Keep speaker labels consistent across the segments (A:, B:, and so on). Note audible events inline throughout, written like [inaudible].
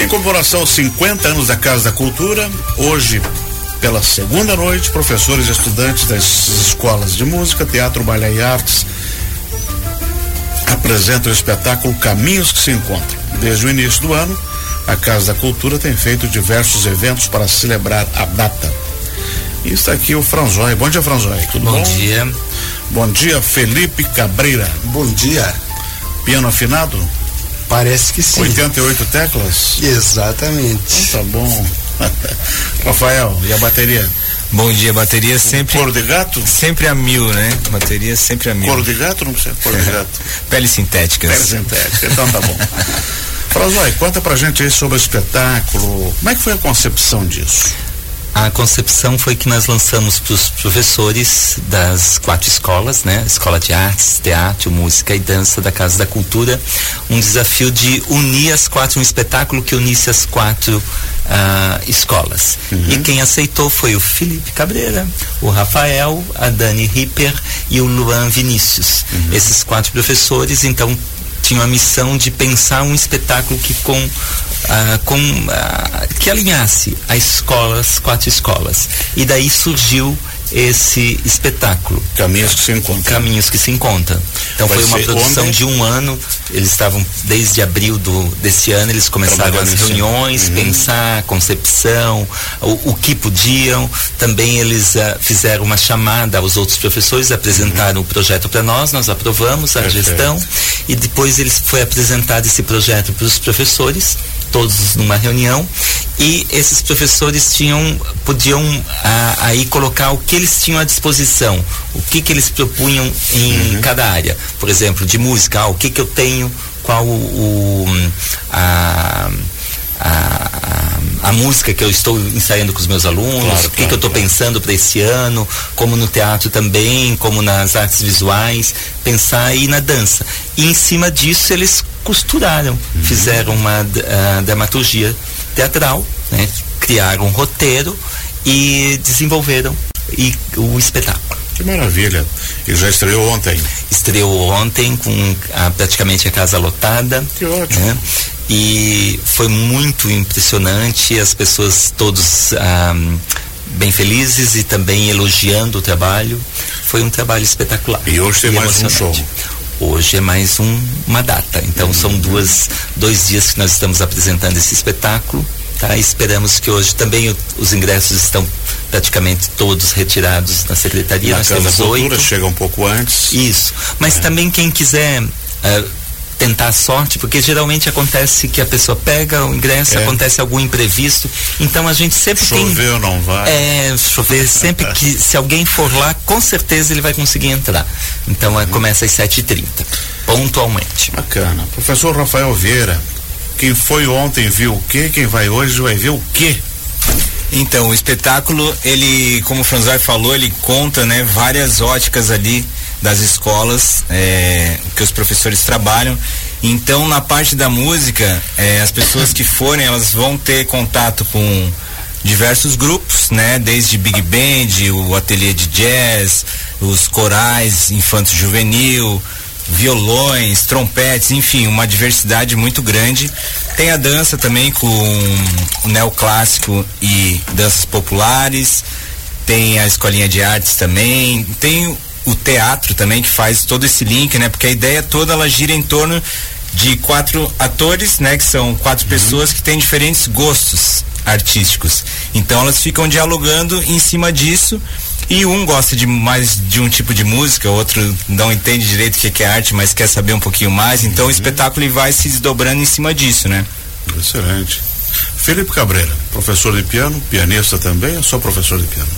A: Em comemoração aos 50 anos da Casa da Cultura, hoje, pela segunda noite, professores e estudantes das escolas de música, teatro, balé e artes apresentam o espetáculo Caminhos que se Encontram. Desde o início do ano, a Casa da Cultura tem feito diversos eventos para celebrar a data. E está aqui o Franzói. Bom dia, Franzói. Tudo bom?
B: Bom dia.
A: Bom dia, Felipe Cabreira.
C: Bom dia.
A: Piano afinado?
C: Parece que sim.
A: 88 teclas?
C: Exatamente.
A: Então, tá bom. [laughs] Rafael, e a bateria?
B: Bom dia, bateria sempre.
A: Cor de gato?
B: Sempre a mil, né? Bateria sempre a mil.
A: Cor de gato não precisa cor de gato.
B: Peles sintéticas.
A: Peles sintéticas, então tá bom. [laughs] Franzói, conta pra gente aí sobre o espetáculo. Como é que foi a concepção disso?
B: A concepção foi que nós lançamos para os professores das quatro escolas, né? Escola de Artes, Teatro, Música e Dança da Casa da Cultura, um desafio de unir as quatro, um espetáculo que unisse as quatro uh, escolas. Uhum. E quem aceitou foi o Felipe Cabreira, o Rafael, a Dani Ripper e o Luan Vinícius. Uhum. Esses quatro professores, então, tinham a missão de pensar um espetáculo que com ah, com, ah, que alinhasse as escolas, quatro escolas. E daí surgiu esse espetáculo.
A: Caminhos que se encontram.
B: Caminhos que se encontram. Então Vai foi uma produção ontem? de um ano. Eles estavam desde abril do, desse ano, eles começaram as reuniões, uhum. pensar, concepção, o, o, que podiam. Também eles uh, fizeram uma chamada aos outros professores, apresentaram uhum. o projeto para nós, nós aprovamos a Perfeito. gestão e depois eles foi apresentado esse projeto para os professores todos numa reunião e esses professores tinham podiam ah, aí colocar o que eles tinham à disposição, o que que eles propunham em uhum. cada área. Por exemplo, de música, ah, o que que eu tenho, qual o, o a, a, a, música que eu estou ensaiando com os meus alunos, claro, o que, claro, que eu estou claro. pensando para esse ano, como no teatro também, como nas artes visuais, pensar aí na dança. E em cima disso eles costuraram, uhum. fizeram uma uh, dramaturgia teatral, né? criaram um roteiro e desenvolveram e, o espetáculo.
A: Que maravilha. E já estreou ontem?
B: Estreou ontem com a, praticamente a casa lotada.
A: Que ótimo. Né?
B: E foi muito impressionante, as pessoas todos ah, bem felizes e também elogiando o trabalho. Foi um trabalho espetacular.
A: E hoje tem mais um show.
B: Hoje é mais um, uma data. Então uhum. são duas, dois dias que nós estamos apresentando esse espetáculo. Tá? Esperamos que hoje também o, os ingressos estão praticamente todos retirados na secretaria.
A: Na Nós Casa temos oito. chega um pouco antes.
B: Isso. Mas é. também quem quiser uh, tentar a sorte, porque geralmente acontece que a pessoa pega o ingresso, é. acontece algum imprevisto. Então a gente sempre
A: chover
B: tem.
A: Chover ou não vai?
B: É, chover. sempre que [laughs] se alguém for lá, com certeza ele vai conseguir entrar. Então uhum. começa às 7h30, pontualmente.
A: Bacana. Professor Rafael Vieira, quem foi ontem viu o quê? Quem vai hoje vai ver o quê?
D: Então, o espetáculo, ele, como o Franzai falou, ele conta, né, várias óticas ali das escolas é, que os professores trabalham. Então, na parte da música, é, as pessoas que forem, elas vão ter contato com diversos grupos, né? Desde Big Band, o ateliê de jazz, os corais infanto juvenil, violões, trompetes, enfim, uma diversidade muito grande. Tem a dança também com o neoclássico e danças populares. Tem a escolinha de artes também. Tem o teatro também que faz todo esse link, né? Porque a ideia toda ela gira em torno de quatro atores, né? Que são quatro uhum. pessoas que têm diferentes gostos artísticos. Então elas ficam dialogando em cima disso e um gosta de mais de um tipo de música, outro não entende direito o que é arte, mas quer saber um pouquinho mais. Então uhum. o espetáculo vai se desdobrando em cima disso, né?
A: Excelente. Felipe Cabreira, professor de piano, pianista também, ou só professor de piano?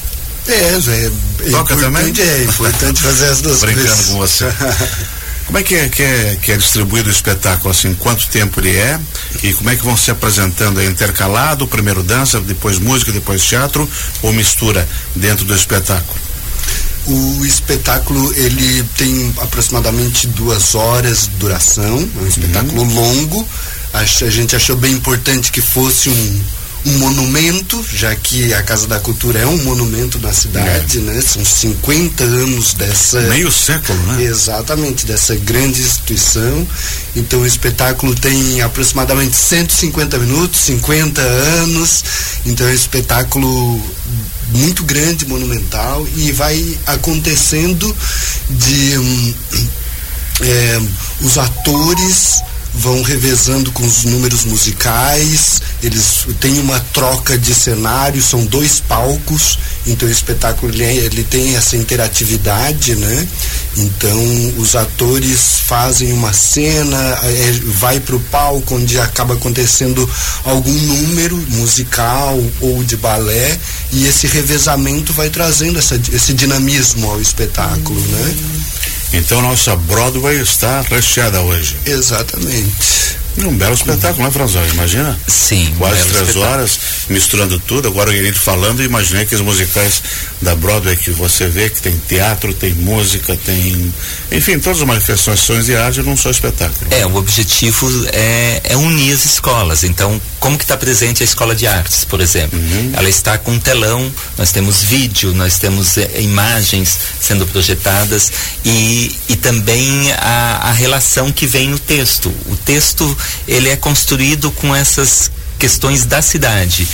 C: É, é, é Toca também? É importante fazer as duas [laughs]
A: Brincando
C: coisas.
A: com você. [laughs] Como é que é, que é que é distribuído o espetáculo assim? Quanto tempo ele é? E como é que vão se apresentando? É intercalado, primeiro dança, depois música, depois teatro ou mistura dentro do espetáculo?
C: O espetáculo ele tem aproximadamente duas horas de duração, é um espetáculo uhum. longo. A, a gente achou bem importante que fosse um, um monumento, já que a Casa da Cultura é um monumento na cidade, é. né? São 50 anos dessa.
A: Meio século, né?
C: Exatamente, dessa grande instituição. Então o espetáculo tem aproximadamente 150 minutos, 50 anos. Então é um espetáculo muito grande, monumental, e vai acontecendo de. Hum, é, os atores vão revezando com os números musicais, eles têm uma troca de cenário, são dois palcos, então o espetáculo ele, é, ele tem essa interatividade, né? Então os atores fazem uma cena, é, vai para o palco onde acaba acontecendo algum número musical ou de balé e esse revezamento vai trazendo essa, esse dinamismo ao espetáculo, né?
A: Então nossa Broadway está recheada hoje.
C: Exatamente.
A: Um belo espetáculo, né, Franzão? Imagina?
B: Sim.
A: Quase três espetáculo. horas, misturando tudo. Agora o Guilherme falando, imaginei que os musicais da Broadway que você vê, que tem teatro, tem música, tem. Enfim, todas as manifestações de arte num só espetáculo.
B: É, o objetivo é, é unir as escolas. Então, como que está presente a escola de artes, por exemplo? Uhum. Ela está com um telão, nós temos vídeo, nós temos é, imagens sendo projetadas e, e também a, a relação que vem no texto. O texto ele é construído com essas questões da cidade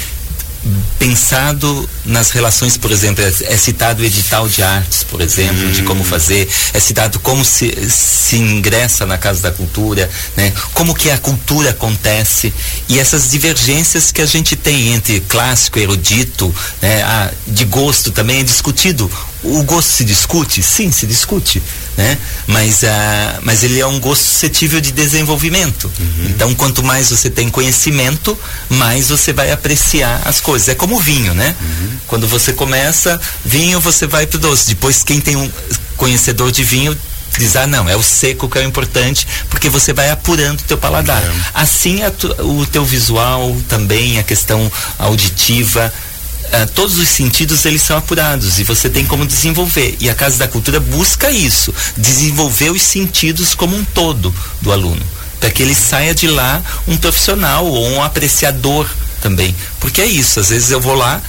B: pensado nas relações, por exemplo, é, é, citado o edital de artes, por exemplo, hum. de como hum. fazer, é citado como se, se ingressa na Casa da Cultura, né? Como que a cultura acontece e essas divergências que a gente tem entre clássico, erudito, né? Ah, de gosto também é discutido. O gosto se discute? Sim, se discute né? Mas, uh, mas ele é um gosto suscetível de desenvolvimento. Uhum. Então, quanto mais você tem conhecimento, mais você vai apreciar as coisas. É como vinho, né? Uhum. Quando você começa, vinho você vai pro doce. Depois, quem tem um conhecedor de vinho diz, ah, não, é o seco que é o importante, porque você vai apurando o teu paladar. Uhum. Assim, o teu visual também, a questão auditiva, uh, todos os sentidos eles são apurados e você tem como desenvolver. E a Casa da Cultura busca isso, desenvolver os sentidos como um todo do aluno, para que ele saia de lá um profissional ou um apreciador também. Porque é isso, às vezes eu vou lá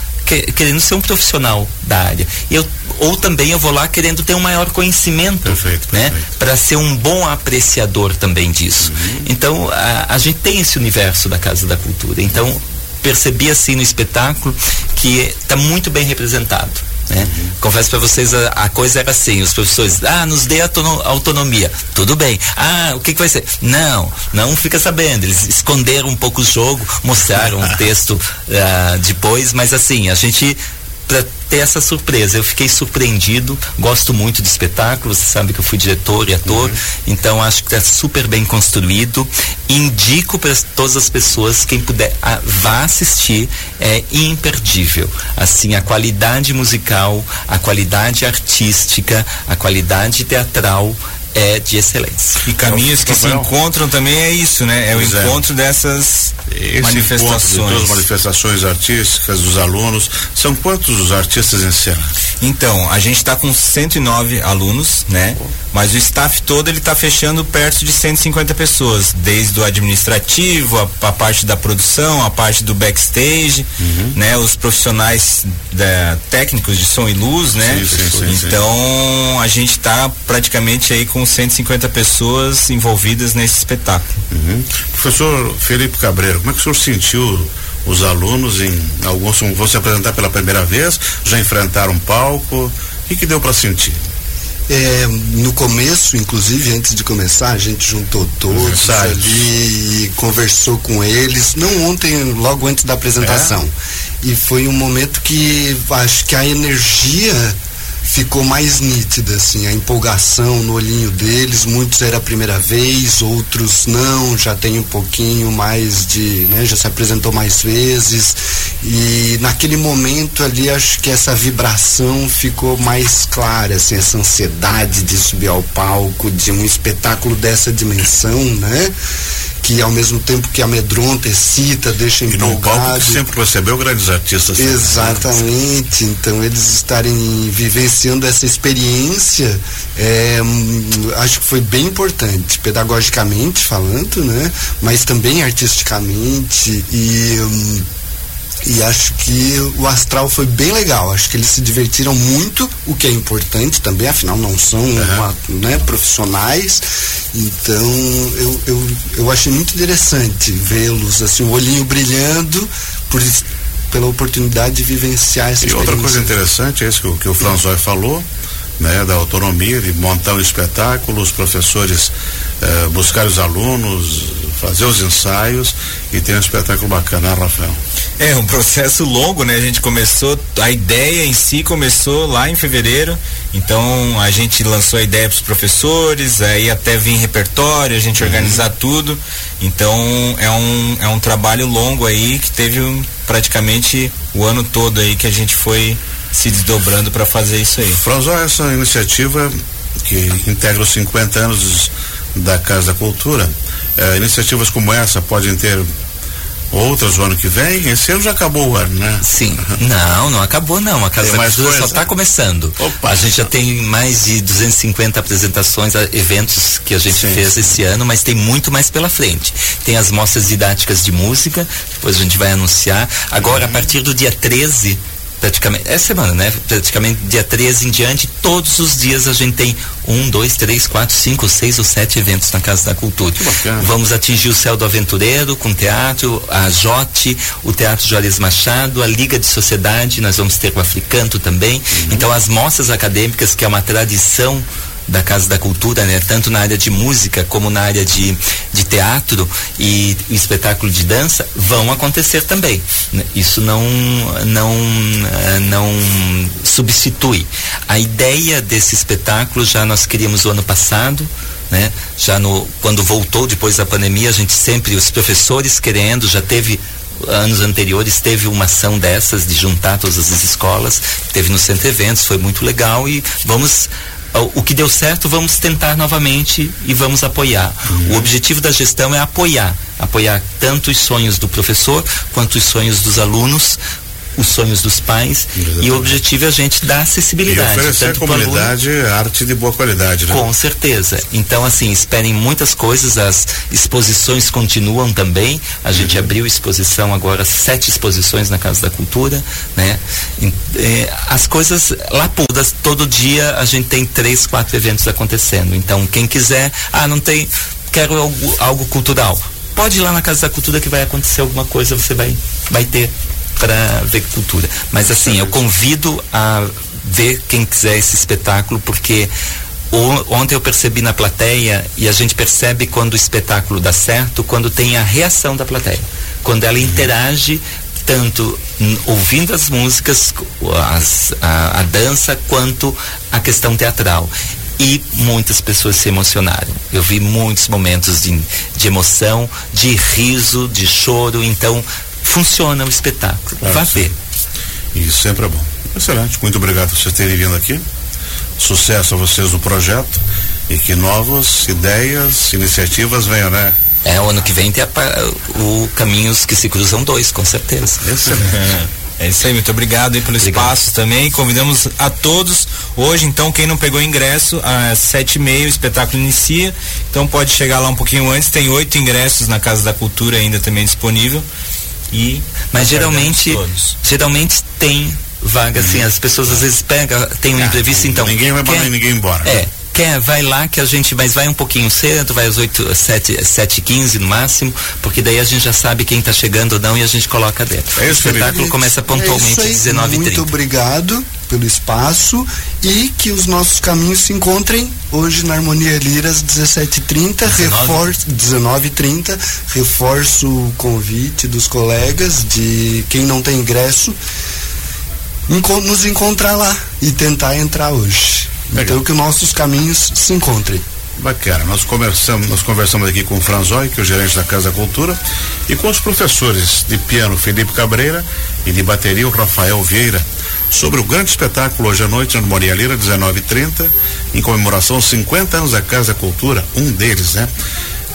B: querendo ser um profissional da área. Eu, ou também eu vou lá querendo ter um maior conhecimento, perfeito, né? Para ser um bom apreciador também disso. Uhum. Então, a, a gente tem esse universo da Casa da Cultura. Então, percebi assim no espetáculo que está muito bem representado. Né? Uhum. Confesso para vocês, a, a, coisa era assim, os professores, ah, nos dê autonomia. Tudo bem. Ah, o que, que vai ser? Não, não fica sabendo. Eles esconderam um pouco o jogo, mostraram um [laughs] texto uh, depois, mas assim, a gente para ter essa surpresa. Eu fiquei surpreendido, gosto muito de espetáculo, você sabe que eu fui diretor e ator, uhum. então acho que está super bem construído. Indico para todas as pessoas, quem puder, a, vá assistir, é imperdível. Assim, a qualidade musical, a qualidade artística, a qualidade teatral é de excelência.
D: E caminhos que se encontram também é isso, né? É o é. encontro dessas Esse manifestações.
A: De manifestações artísticas dos alunos. São quantos os artistas em cena?
D: Então, a gente está com 109 alunos, né? Mas o staff todo ele está fechando perto de 150 pessoas, desde o administrativo, a, a parte da produção, a parte do backstage, uhum. né? Os profissionais da, técnicos de som e luz, né? Sim, sim, sim, então a gente está praticamente aí com 150 pessoas envolvidas nesse espetáculo.
A: Uhum. Professor Felipe Cabreiro, como é que o senhor sentiu os alunos em alguns vão se apresentar pela primeira vez, já enfrentaram um palco? O que, deu para sentir?
C: É, no começo, inclusive, antes de começar, a gente juntou todos ali e conversou com eles. Não ontem, logo antes da apresentação. É? E foi um momento que acho que a energia ficou mais nítida, assim, a empolgação no olhinho deles. Muitos era a primeira vez, outros não, já tem um pouquinho mais de, né, já se apresentou mais vezes. E naquele momento ali, acho que essa vibração ficou mais clara, assim, essa ansiedade de subir ao palco, de um espetáculo dessa dimensão, né? Que ao mesmo tempo que amedronta, excita, deixa empolgado. E num palco
A: que sempre recebeu grandes artistas.
C: Né? Exatamente. Então eles estarem vivenciando essa experiência, é, acho que foi bem importante, pedagogicamente falando, né? Mas também artisticamente e hum, e acho que o astral foi bem legal. Acho que eles se divertiram muito, o que é importante também, afinal não são uma, né, profissionais. Então eu, eu, eu achei muito interessante vê-los, assim, o olhinho brilhando por pela oportunidade de vivenciar essa
A: E outra coisa interessante é isso que, o, que o Franzói falou, né, da autonomia, de montar um espetáculo, os professores eh, buscar os alunos, fazer os ensaios e ter um espetáculo bacana, Rafael?
D: É um processo longo, né? A gente começou, a ideia em si começou lá em fevereiro, então a gente lançou a ideia para os professores, aí até vir repertório, a gente uhum. organizar tudo. Então é um, é um trabalho longo aí que teve um, praticamente o ano todo aí que a gente foi se desdobrando para fazer isso aí.
A: Franzó, essa iniciativa que integra os 50 anos da Casa da Cultura, eh, iniciativas como essa podem ter outras o ano que vem? Esse ano já acabou o ano, né?
B: Sim. Não, não acabou não. A Casa da Cultura só está começando. Opa, a gente já tem mais de 250 apresentações, eventos que a gente sim, fez sim. esse ano, mas tem muito mais pela frente. Tem as mostras didáticas de música, depois a gente vai anunciar. Agora, uhum. a partir do dia 13, praticamente, é semana, né? Praticamente dia 13 em diante, todos os dias a gente tem um, dois, três, quatro, cinco, seis ou sete eventos na Casa da Cultura. Vamos atingir o Céu do Aventureiro com teatro, a Jote, o Teatro Juarez Machado, a Liga de Sociedade, nós vamos ter o Africanto também. Uhum. Então as mostras acadêmicas, que é uma tradição da Casa da Cultura, né? Tanto na área de música como na área de, de teatro e, espetáculo de dança vão acontecer também. Né? Isso não não eh, não substitui. A ideia desse espetáculo já nós queríamos o ano passado, né? Já no quando voltou depois da pandemia, a gente sempre os professores querendo, já teve anos anteriores teve uma ação dessas de juntar todas as escolas, teve no centro eventos, foi muito legal e vamos o que deu certo, vamos tentar novamente e vamos apoiar. Uhum. O objetivo da gestão é apoiar, apoiar tanto os sonhos do professor quanto os sonhos dos alunos, os sonhos dos pais Exatamente. e o objetivo é a gente dar acessibilidade.
A: E oferecer à comunidade aluno, arte de boa qualidade, né?
B: Com certeza. Então, assim, esperem muitas coisas, as exposições continuam também. A gente uhum. abriu exposição agora, sete exposições na Casa da Cultura, né? E, é, as coisas lá pudas, todo dia a gente tem três, quatro eventos acontecendo. Então, quem quiser, ah, não tem, quero algo, algo cultural. Pode ir lá na Casa da Cultura que vai acontecer alguma coisa, você vai, vai ter para ver cultura. Mas assim, eu convido a ver quem quiser esse espetáculo, porque ontem eu percebi na plateia e a gente percebe quando o espetáculo dá certo, quando tem a reação da plateia, quando ela interage tanto ouvindo as músicas, as, a, a dança, quanto a questão teatral e muitas pessoas se emocionaram. Eu vi muitos momentos de, de emoção, de riso, de choro. Então, funciona o espetáculo. Claro, Vá ver.
A: Isso sempre é bom. Excelente. Muito obrigado por vocês terem vindo aqui. Sucesso a vocês no projeto e que novas ideias, iniciativas venham, né?
B: É, o ano que vem tem a, o Caminhos que se cruzam dois, com certeza.
D: Excelente. [laughs] É isso aí, muito obrigado aí pelo obrigado. espaço também. Convidamos a todos. Hoje, então, quem não pegou ingresso, às sete e meia o espetáculo inicia. Então pode chegar lá um pouquinho antes. Tem oito ingressos na Casa da Cultura ainda também disponível. E
B: mas geralmente geralmente tem vaga assim, as pessoas às vezes pegam, tem um ah, imprevisto, então.
A: Ninguém vai mandar ninguém embora.
B: É. Quer, vai lá que a gente, mas vai um pouquinho cedo, vai às 8, 7, 7 15 no máximo, porque daí a gente já sabe quem está chegando ou não e a gente coloca dentro.
A: É
B: isso, o espetáculo
A: é
B: começa pontualmente às é 19
C: Muito obrigado pelo espaço e que os nossos caminhos se encontrem hoje na Harmonia Liras 17:30, reforço 19:30, reforço o convite dos colegas de quem não tem ingresso nos encontrar lá e tentar entrar hoje. Legal. Então que nossos caminhos se encontrem.
A: Bacana. Nós conversamos, nós conversamos aqui com o Franzói, que é o gerente da Casa Cultura, e com os professores de piano Felipe Cabreira e de bateria o Rafael Vieira sobre o grande espetáculo hoje à noite no Moria Lira, 19:30, em comemoração aos 50 anos da Casa Cultura, um deles, né?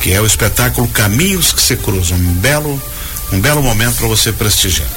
A: Que é o espetáculo Caminhos que se cruzam, um belo, um belo momento para você prestigiar.